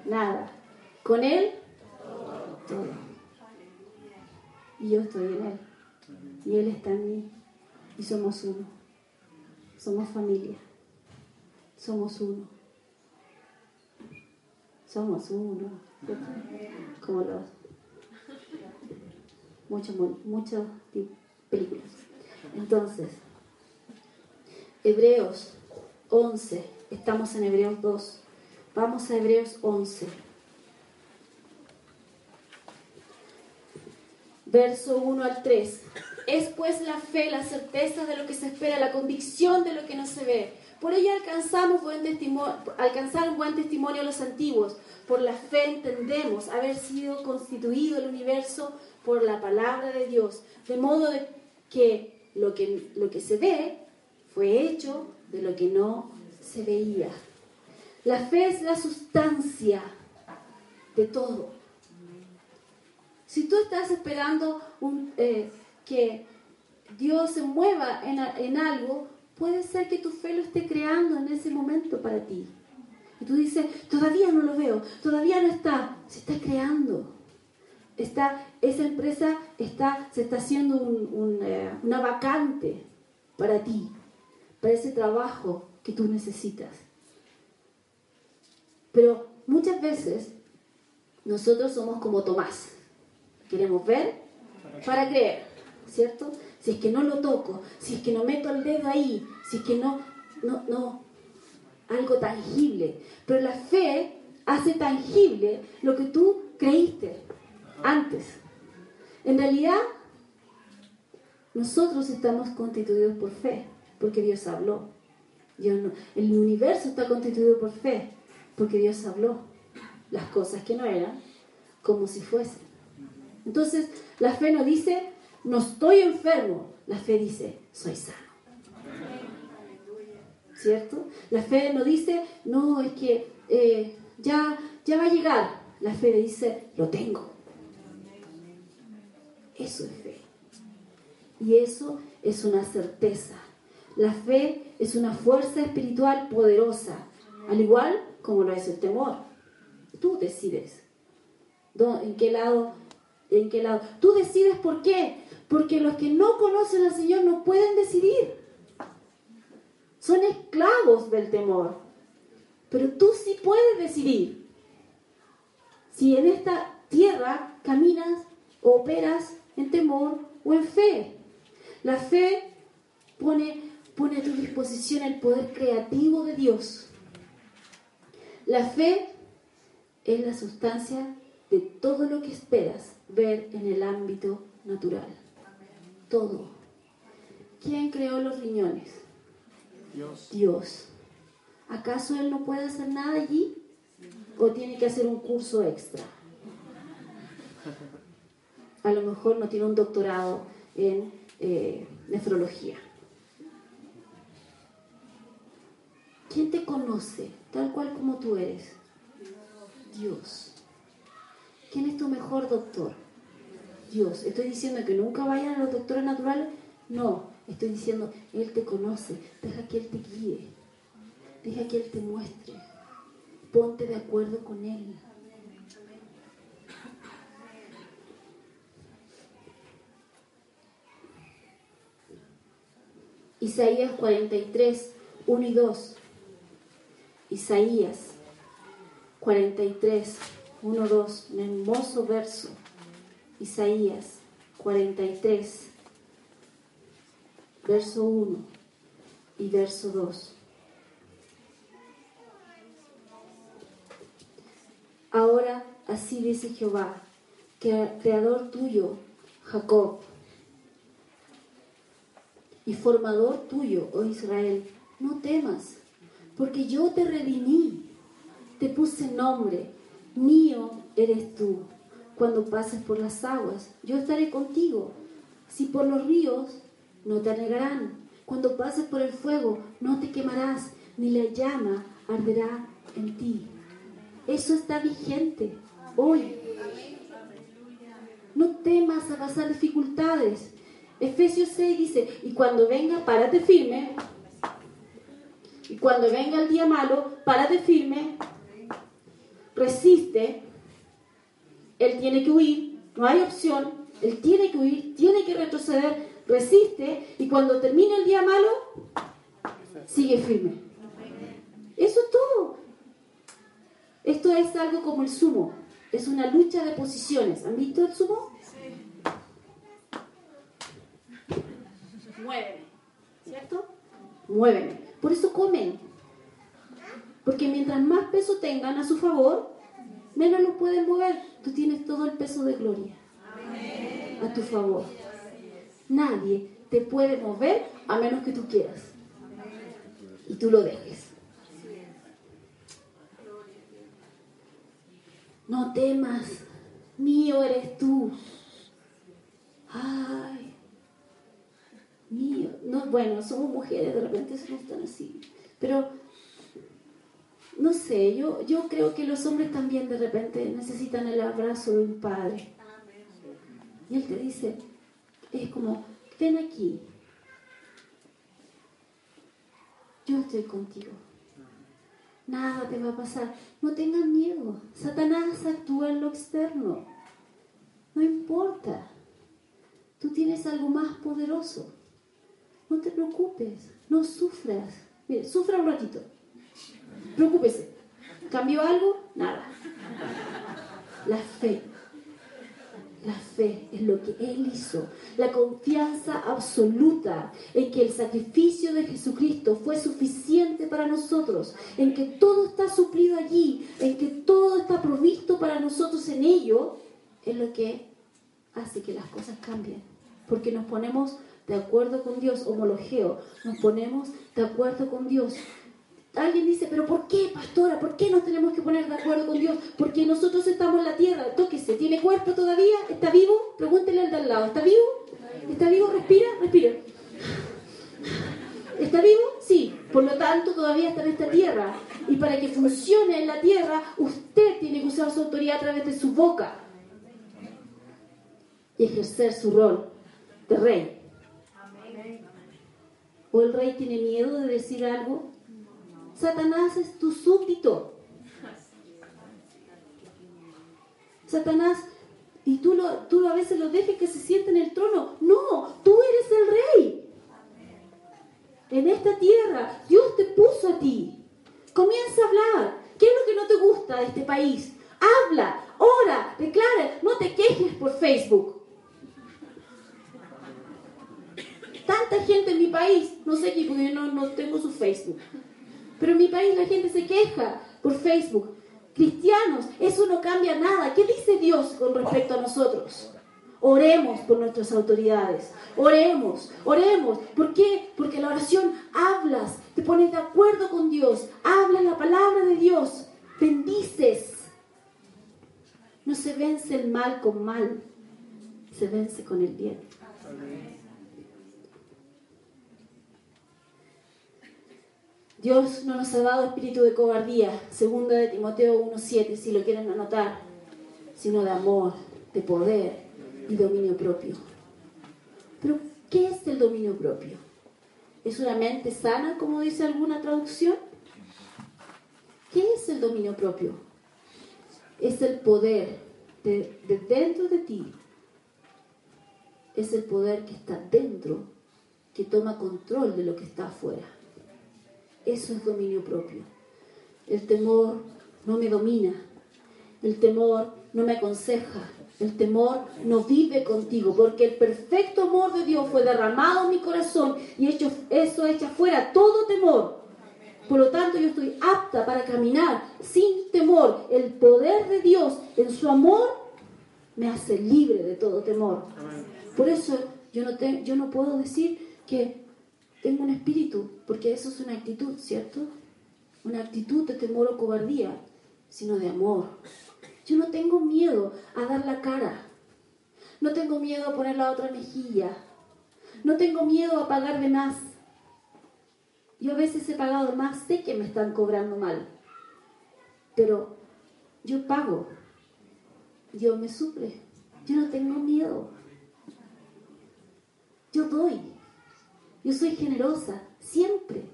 nada. Con Él, todo. Y yo estoy en Él. Y Él está en mí. Y somos uno. Somos familia. Somos uno. Somos uno. Como los muchas, muchas películas. Entonces, Hebreos 11. Estamos en Hebreos 2. Vamos a Hebreos 11. Verso 1 al 3. Es pues la fe, la certeza de lo que se espera, la convicción de lo que no se ve. Por ello alcanzamos buen testimonio, alcanzaron buen testimonio los antiguos. Por la fe entendemos haber sido constituido el universo por la palabra de Dios, de modo que lo que, lo que se ve fue hecho de lo que no se veía. La fe es la sustancia de todo. Si tú estás esperando eh, que Dios se mueva en, en algo, puede ser que tu fe lo esté creando en ese momento para ti. Y tú dices, todavía no lo veo, todavía no está, se está creando. Está, esa empresa está, se está haciendo eh, una vacante para ti, para ese trabajo que tú necesitas. Pero muchas veces nosotros somos como Tomás. Queremos ver para creer, ¿cierto? Si es que no lo toco, si es que no meto el dedo ahí, si es que no, no, no, algo tangible. Pero la fe hace tangible lo que tú creíste antes. En realidad, nosotros estamos constituidos por fe, porque Dios habló. el universo está constituido por fe, porque Dios habló las cosas que no eran como si fuesen. Entonces, la fe no dice, no estoy enfermo. La fe dice, soy sano. ¿Cierto? La fe no dice, no, es que eh, ya, ya va a llegar. La fe dice, lo tengo. Eso es fe. Y eso es una certeza. La fe es una fuerza espiritual poderosa, al igual como lo es el temor. Tú decides. ¿En qué lado? ¿En qué lado? Tú decides por qué. Porque los que no conocen al Señor no pueden decidir. Son esclavos del temor. Pero tú sí puedes decidir. Si en esta tierra caminas o operas en temor o en fe. La fe pone, pone a tu disposición el poder creativo de Dios. La fe es la sustancia de todo lo que esperas ver en el ámbito natural. Todo. ¿Quién creó los riñones? Dios. Dios. ¿Acaso Él no puede hacer nada allí? ¿O tiene que hacer un curso extra? a lo mejor no tiene un doctorado en eh, nefrología. ¿Quién te conoce tal cual como tú eres? Dios. ¿Quién es tu mejor doctor? Dios. ¿Estoy diciendo que nunca vayan a los doctores naturales? No, estoy diciendo, Él te conoce, deja que Él te guíe, deja que Él te muestre, ponte de acuerdo con Él. Isaías 43, 1 y 2. Isaías 43, 1, 2. Un hermoso verso. Isaías 43, verso 1 y verso 2. Ahora así dice Jehová, creador tuyo, Jacob y formador tuyo, oh Israel, no temas, porque yo te redimí, te puse nombre, mío eres tú. Cuando pases por las aguas, yo estaré contigo. Si por los ríos, no te anegarán. Cuando pases por el fuego, no te quemarás, ni la llama arderá en ti. Eso está vigente hoy. No temas a pasar dificultades. Efesios 6 dice, y cuando venga, párate firme. Y cuando venga el día malo, párate firme. Resiste. Él tiene que huir, no hay opción. Él tiene que huir, tiene que retroceder, resiste. Y cuando termine el día malo, sigue firme. Eso es todo. Esto es algo como el sumo. Es una lucha de posiciones. ¿Han visto el sumo? muéveme, ¿cierto? muéveme. Por eso comen. Porque mientras más peso tengan a su favor, menos lo pueden mover. Tú tienes todo el peso de gloria a tu favor. Nadie te puede mover a menos que tú quieras. Y tú lo dejes. No temas, mío eres tú. Ay, mío. No, bueno, somos mujeres, de repente somos tan así. Pero, no sé, yo, yo creo que los hombres también de repente necesitan el abrazo de un padre. Y él te dice, es como, ven aquí. Yo estoy contigo. Nada te va a pasar. No tengas miedo. Satanás actúa en lo externo. No importa. Tú tienes algo más poderoso. No te preocupes. No sufras. Mire, sufra un ratito. Preocúpese. ¿Cambió algo? Nada. La fe. La fe es lo que Él hizo. La confianza absoluta en que el sacrificio de Jesucristo fue suficiente para nosotros, en que todo está suplido allí, en que todo está provisto para nosotros en ello, es lo que hace que las cosas cambien. Porque nos ponemos de acuerdo con Dios, homologeo, nos ponemos de acuerdo con Dios. Alguien dice, pero ¿por qué, pastora? ¿Por qué nos tenemos que poner de acuerdo con Dios? Porque nosotros estamos en la tierra. Tóquese, ¿tiene cuerpo todavía? ¿Está vivo? Pregúntele al de al lado, ¿está vivo? ¿Está vivo? Respira, respira. ¿Está vivo? Sí. Por lo tanto, todavía está en esta tierra. Y para que funcione en la tierra, usted tiene que usar su autoridad a través de su boca. Y ejercer su rol de rey. ¿O el rey tiene miedo de decir algo? Satanás es tu súbdito. Satanás, y tú, lo, tú a veces lo dejes que se siente en el trono. No, tú eres el rey. En esta tierra, Dios te puso a ti. Comienza a hablar. ¿Qué es lo que no te gusta de este país? Habla, ora, declara, no te quejes por Facebook. Tanta gente en mi país, no sé qué, porque yo no, no tengo su Facebook. Pero en mi país la gente se queja por Facebook. Cristianos, eso no cambia nada. ¿Qué dice Dios con respecto a nosotros? Oremos por nuestras autoridades. Oremos, oremos. ¿Por qué? Porque la oración hablas, te pones de acuerdo con Dios, hablas la palabra de Dios, bendices. No se vence el mal con mal, se vence con el bien. Dios no nos ha dado espíritu de cobardía, segunda de Timoteo 1.7, si lo quieren anotar, sino de amor, de poder y dominio propio. Pero, ¿qué es el dominio propio? ¿Es una mente sana, como dice alguna traducción? ¿Qué es el dominio propio? Es el poder de, de dentro de ti. Es el poder que está dentro, que toma control de lo que está afuera. Eso es dominio propio. El temor no me domina. El temor no me aconseja. El temor no vive contigo, porque el perfecto amor de Dios fue derramado en mi corazón y hecho, eso echa fuera todo temor. Por lo tanto, yo estoy apta para caminar sin temor. El poder de Dios en su amor me hace libre de todo temor. Por eso yo no, te, yo no puedo decir que tengo un espíritu, porque eso es una actitud, ¿cierto? Una actitud de temor o cobardía, sino de amor. Yo no tengo miedo a dar la cara. No tengo miedo a poner la otra mejilla. No tengo miedo a pagar de más. Yo a veces he pagado más, sé que me están cobrando mal. Pero yo pago. Dios me suple. Yo no tengo miedo. Yo doy. Yo soy generosa, siempre.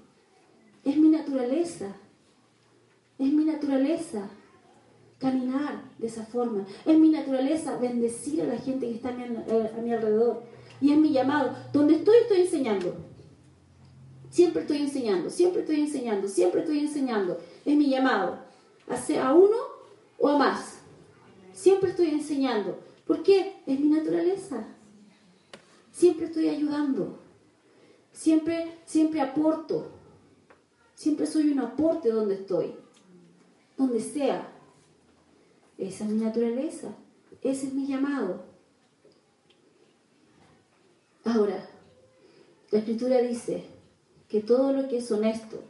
Es mi naturaleza. Es mi naturaleza caminar de esa forma. Es mi naturaleza bendecir a la gente que está a mi, mi alrededor. Y es mi llamado. Donde estoy, estoy enseñando. Siempre estoy enseñando, siempre estoy enseñando, siempre estoy enseñando. Es mi llamado. Hace a uno o a más. Siempre estoy enseñando. ¿Por qué? Es mi naturaleza. Siempre estoy ayudando. Siempre, siempre aporto. Siempre soy un aporte donde estoy. Donde sea. Esa es mi naturaleza. Ese es mi llamado. Ahora, la escritura dice que todo lo que es honesto,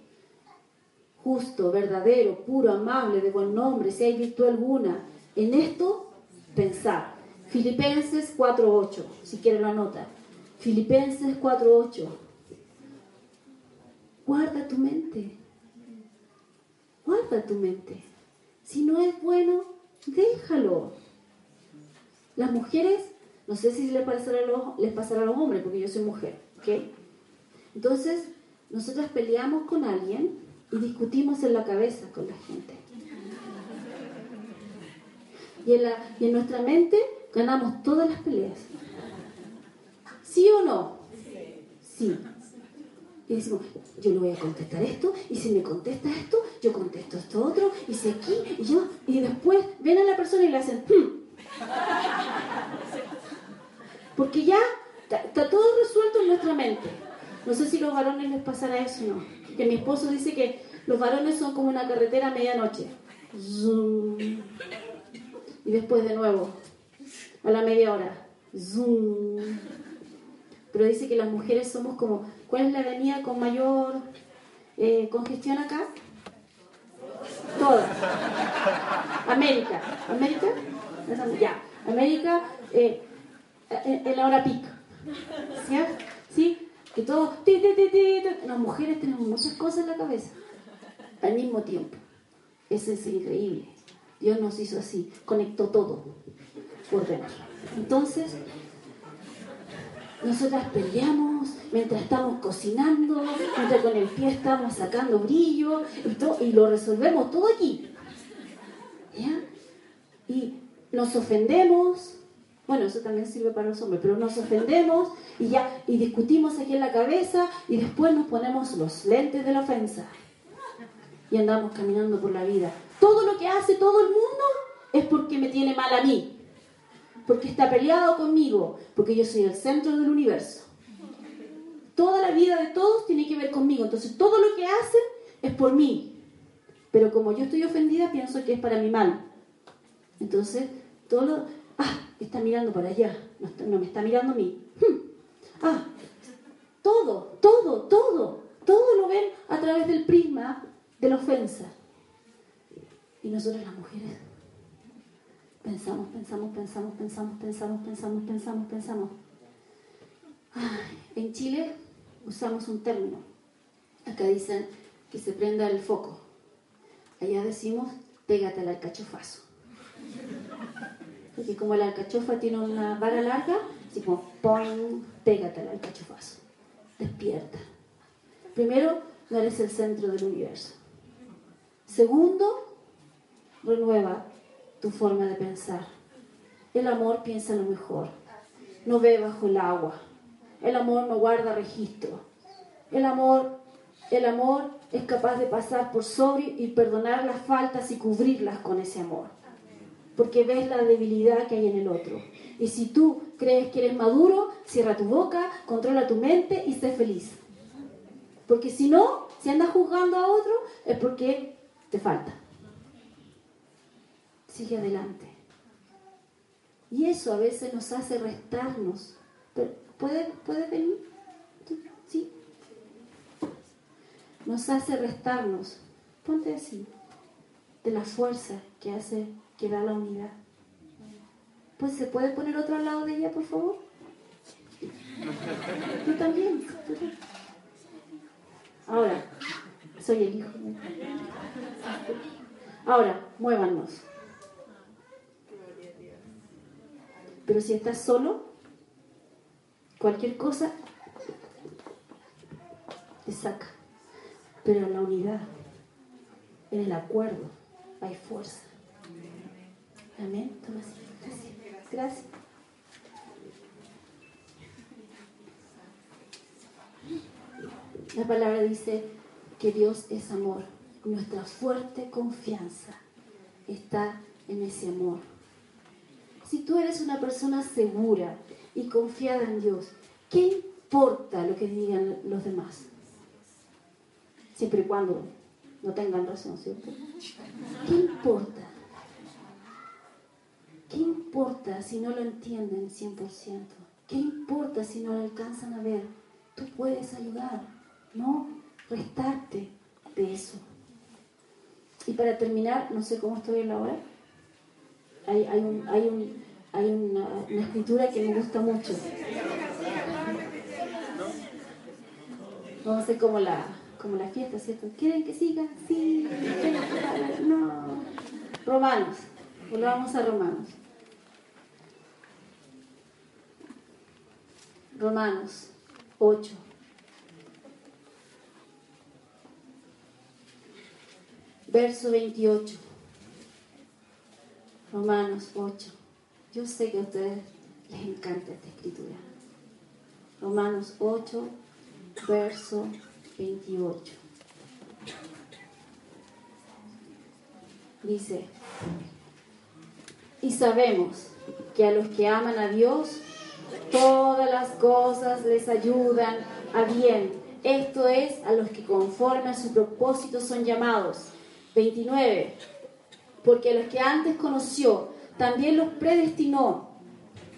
justo, verdadero, puro, amable, de buen nombre, si hay virtud alguna, en esto pensar. Filipenses 4.8, si quieren la nota. Filipenses 4.8. Guarda tu mente. Guarda tu mente. Si no es bueno, déjalo. Las mujeres, no sé si les pasará a los, hombres, porque yo soy mujer, ¿ok? Entonces, nosotras peleamos con alguien y discutimos en la cabeza con la gente. Y en, la, y en nuestra mente ganamos todas las peleas. ¿Sí o no? Sí. Y decimos, yo le voy a contestar esto, y si me contesta esto, yo contesto esto otro, y si aquí, y yo, y después ven a la persona y le hacen, hmm". porque ya está todo resuelto en nuestra mente. No sé si los varones les pasará eso o no. Que mi esposo dice que los varones son como una carretera a medianoche. Y después de nuevo, a la media hora. Pero dice que las mujeres somos como, ¿cuál es la avenida con mayor eh, congestión acá? Todas. América. ¿América? Ya. América eh, en, la hora pica. ¿Sí? ¿Sí? Que todo... Las mujeres tenemos muchas cosas en la cabeza al mismo tiempo. Eso es increíble. Dios nos hizo así, conectó todo por dentro. Entonces, nosotras peleamos mientras estamos cocinando, mientras con el pie estamos sacando brillo y, lo resolvemos todo aquí. Y nos ofendemos, bueno, eso también sirve para los hombres, pero nos ofendemos y ya, y discutimos aquí en la cabeza y después nos ponemos los lentes de la ofensa y andamos caminando por la vida. Todo lo que hace todo el mundo es porque me tiene mal a mí, porque está peleado conmigo, porque yo soy el centro del universo. Toda la vida de todos tiene que ver conmigo, entonces todo lo que hacen es por mí. Pero como yo estoy ofendida, pienso que es para mi mal. Entonces, todo lo... Ah, está mirando para allá, no, me está mirando a mí. Hmm. Ah, todo, todo, todo, todo lo ven a través del prisma de la ofensa. Y nosotros las mujeres pensamos, pensamos, pensamos, pensamos, pensamos, pensamos, pensamos, pensamos. en Chile usamos un término. Acá dicen que se prenda el foco. Allá decimos, pégate al alcachofazo. Porque como la alcachofa tiene una vara larga, decimos, pon, pégate al alcachofazo. Despierta. Primero, no eres el centro del universo. Segundo, renueva tu forma de pensar. El amor piensa lo mejor. No ve bajo el agua. El amor no guarda registro. El amor, el amor es capaz de pasar por sobre y perdonar las faltas y cubrirlas con ese amor. Porque ves la debilidad que hay en el otro. Y si tú crees que eres maduro, cierra tu boca, controla tu mente y sé feliz. Porque si no, si andas juzgando a otro, es porque te falta. Sigue adelante. Y eso a veces nos hace restarnos. ¿Puede, puede venir? ¿Sí? Nos hace restarnos. Ponte así. De la fuerza que hace, que da la unidad. Pues se puede poner otro al lado de ella, por favor. Tú también. Ahora, soy el hijo. Ahora, muévanos. Pero si estás solo, cualquier cosa te saca. Pero en la unidad, en el acuerdo, hay fuerza. Amén. Tomás, gracias. Gracias. La palabra dice que Dios es amor. Nuestra fuerte confianza está en ese amor. Si tú eres una persona segura y confiada en Dios, ¿qué, importa lo que digan los demás? Siempre y cuando no tengan razón, ¿cierto? ¿Qué importa? ¿Qué importa si no lo entienden 100%? ¿Qué importa si no lo alcanzan a ver? Tú puedes ayudar, no restarte de eso. Y para terminar, no sé cómo estoy en la hora, hay, hay, un, hay, un, hay una, una escritura que me gusta mucho. Vamos a hacer como la, como la fiesta, ¿cierto? ¿Quieren que siga? Sí. No. Romanos. Volvamos a Romanos. Romanos 8. Verso 28. Romanos 8. Yo sé que a ustedes les encanta esta escritura. Romanos 8, verso 28. Dice, y sabemos que a los que aman a Dios, todas las cosas les ayudan a bien. Esto es a los que conforme a su propósito son llamados. 29. Porque a los que antes conoció, también los predestinó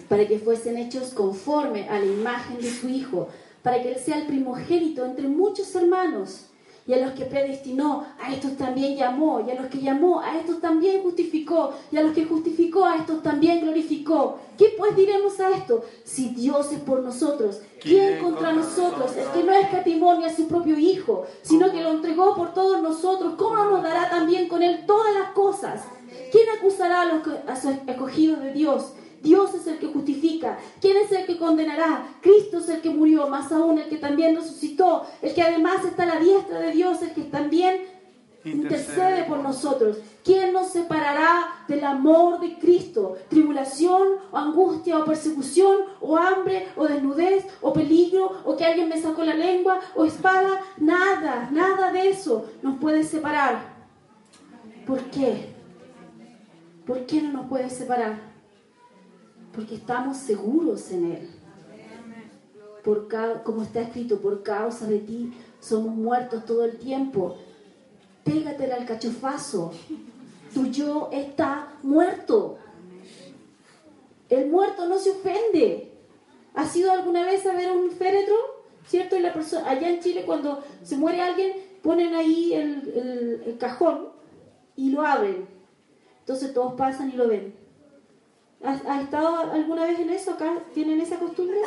para que fuesen hechos conforme a la imagen de su Hijo para que Él sea el primogénito entre muchos hermanos. Y a los que predestinó, a estos también llamó. Y a los que llamó, a estos también justificó. Y a los que justificó, a estos también glorificó. ¿Qué pues diremos a esto? Si Dios es por nosotros, ¿quién contra nosotros? El que no es patrimonio a su propio Hijo, sino que lo entregó por todos nosotros, ¿cómo no nos dará también con Él todas las cosas? ¿Quién acusará a los escogidos de Dios? Dios es el que justifica. ¿Quién es el que condenará? Cristo es el que murió, más aún el que también resucitó, el que además está a la diestra de Dios, el que también intercede por nosotros. ¿Quién nos separará del amor de Cristo? ¿Tribulación o angustia o persecución o hambre o desnudez o peligro o que alguien me sacó la lengua o espada? Nada, nada de eso nos puede separar. ¿Por qué? ¿Por qué no nos puede separar? porque estamos seguros en Él. Por como está escrito, por causa de ti somos muertos todo el tiempo. Pégatela al cachofazo. Tu yo está muerto. El muerto no se ofende. ¿Has ido alguna vez a ver un féretro? ¿Cierto? Y la persona, allá en Chile cuando se muere alguien, ponen ahí el, el cajón y lo abren. Entonces todos pasan y lo ven. ¿Has, estado alguna vez en eso? ¿Acá tienen esa costumbre?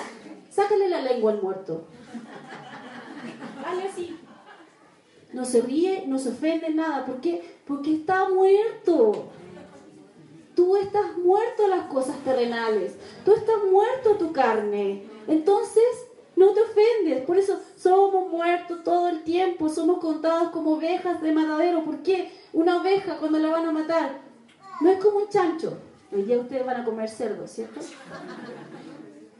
Sácale la lengua al muerto. Hazle así. No se ríe, no se ofende, nada. ¿Por qué? Porque está muerto. Tú estás muerto a las cosas terrenales. Tú estás muerto a tu carne. Entonces, no te ofendes. Por eso somos muertos todo el tiempo. Somos contados como ovejas de matadero. ¿Por qué? Una oveja cuando la van a matar no es como un chancho. Hoy día ustedes van a comer cerdo, ¿cierto?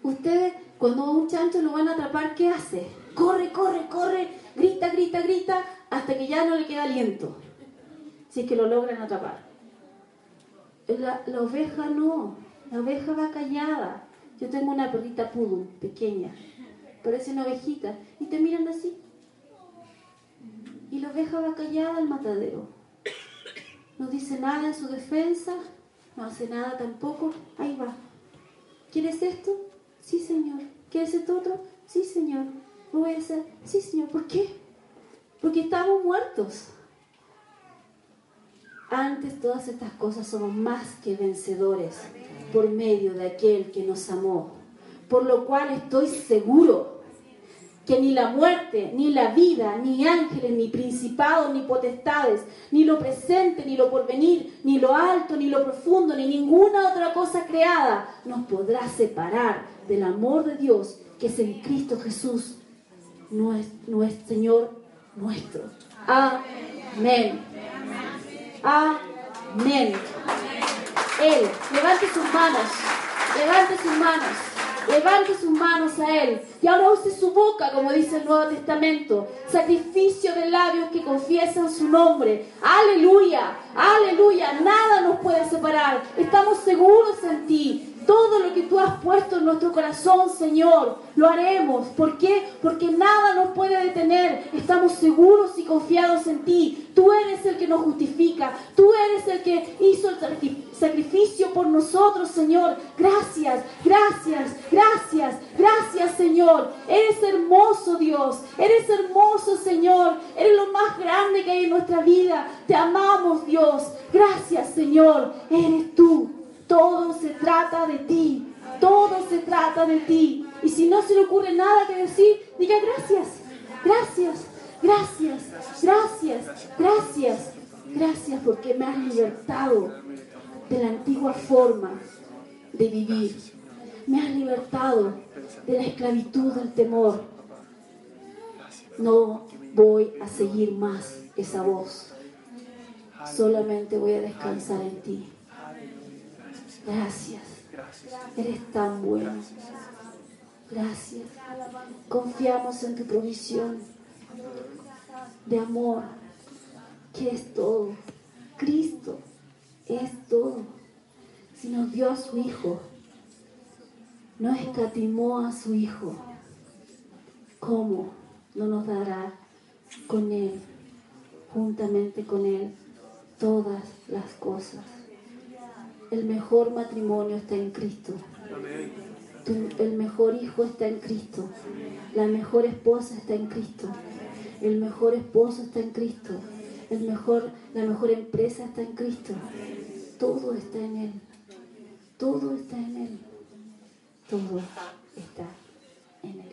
Ustedes, cuando un chancho lo van a atrapar, ¿qué hace? Corre, corre, corre, grita, grita, grita, hasta que ya no le queda aliento. Si es que lo logran atrapar. La, oveja no, la oveja va callada. Yo tengo una perrita pudu, pequeña, parece una ovejita, y te miran así. Y la oveja va callada al matadero. No dice nada en su defensa, no hace nada tampoco, ahí va. ¿Quieres esto? Sí, Señor. ¿Quieres esto otro? Sí, Señor. ¿Lo voy a? Sí, Señor. ¿Por qué? Porque estamos muertos. Antes todas estas cosas somos más que vencedores por medio de aquel que nos amó. Por lo cual estoy seguro que ni la muerte, ni la vida, ni ángeles, ni principados, ni potestades, ni lo presente, ni lo porvenir, ni lo alto, ni lo profundo, ni ninguna otra cosa creada nos podrá separar del amor de Dios que es en Cristo Jesús, nuestro, Señor nuestro. Amén. Amén. Él, levante sus manos, levante sus manos. Levante sus manos a Él y ahora use su boca, como dice el Nuevo Testamento. Sacrificio de labios que confiesan su nombre. Aleluya, aleluya. Nada nos puede separar. Estamos seguros en ti. Todo lo que tú has puesto en nuestro corazón, Señor, lo haremos. ¿Por qué? Porque nada nos puede detener. Estamos seguros y confiados en ti. Tú eres el que nos justifica. Tú eres el que hizo el sacrificio por nosotros, Señor. Gracias, gracias, gracias, gracias, Señor. Eres hermoso, Dios. Eres hermoso, Señor. Eres lo más grande que hay en nuestra vida. Te amamos, Dios. Gracias, Señor. Eres tú. Todo se trata de ti. Todo se trata de ti. Y si no se le ocurre nada que decir, diga gracias, gracias, gracias, gracias, gracias, gracias porque me has libertado de la antigua forma de vivir. Me has libertado de la esclavitud del temor. No voy a seguir más esa voz. Solamente voy a descansar en ti. Gracias. Eres tan bueno. Gracias. Confiamos en tu provisión de amor, que es todo. Cristo es todo. Si nos dio a su Hijo, no escatimó a su Hijo, ¿cómo no nos dará con Él, juntamente con Él, todas las cosas? El mejor matrimonio está en Cristo. el mejor hijo está en Cristo. La mejor esposa está en Cristo. El mejor esposo está en Cristo. El mejor, la mejor empresa está en Cristo. Todo está en Él. Todo está en Él. Todo está en Él.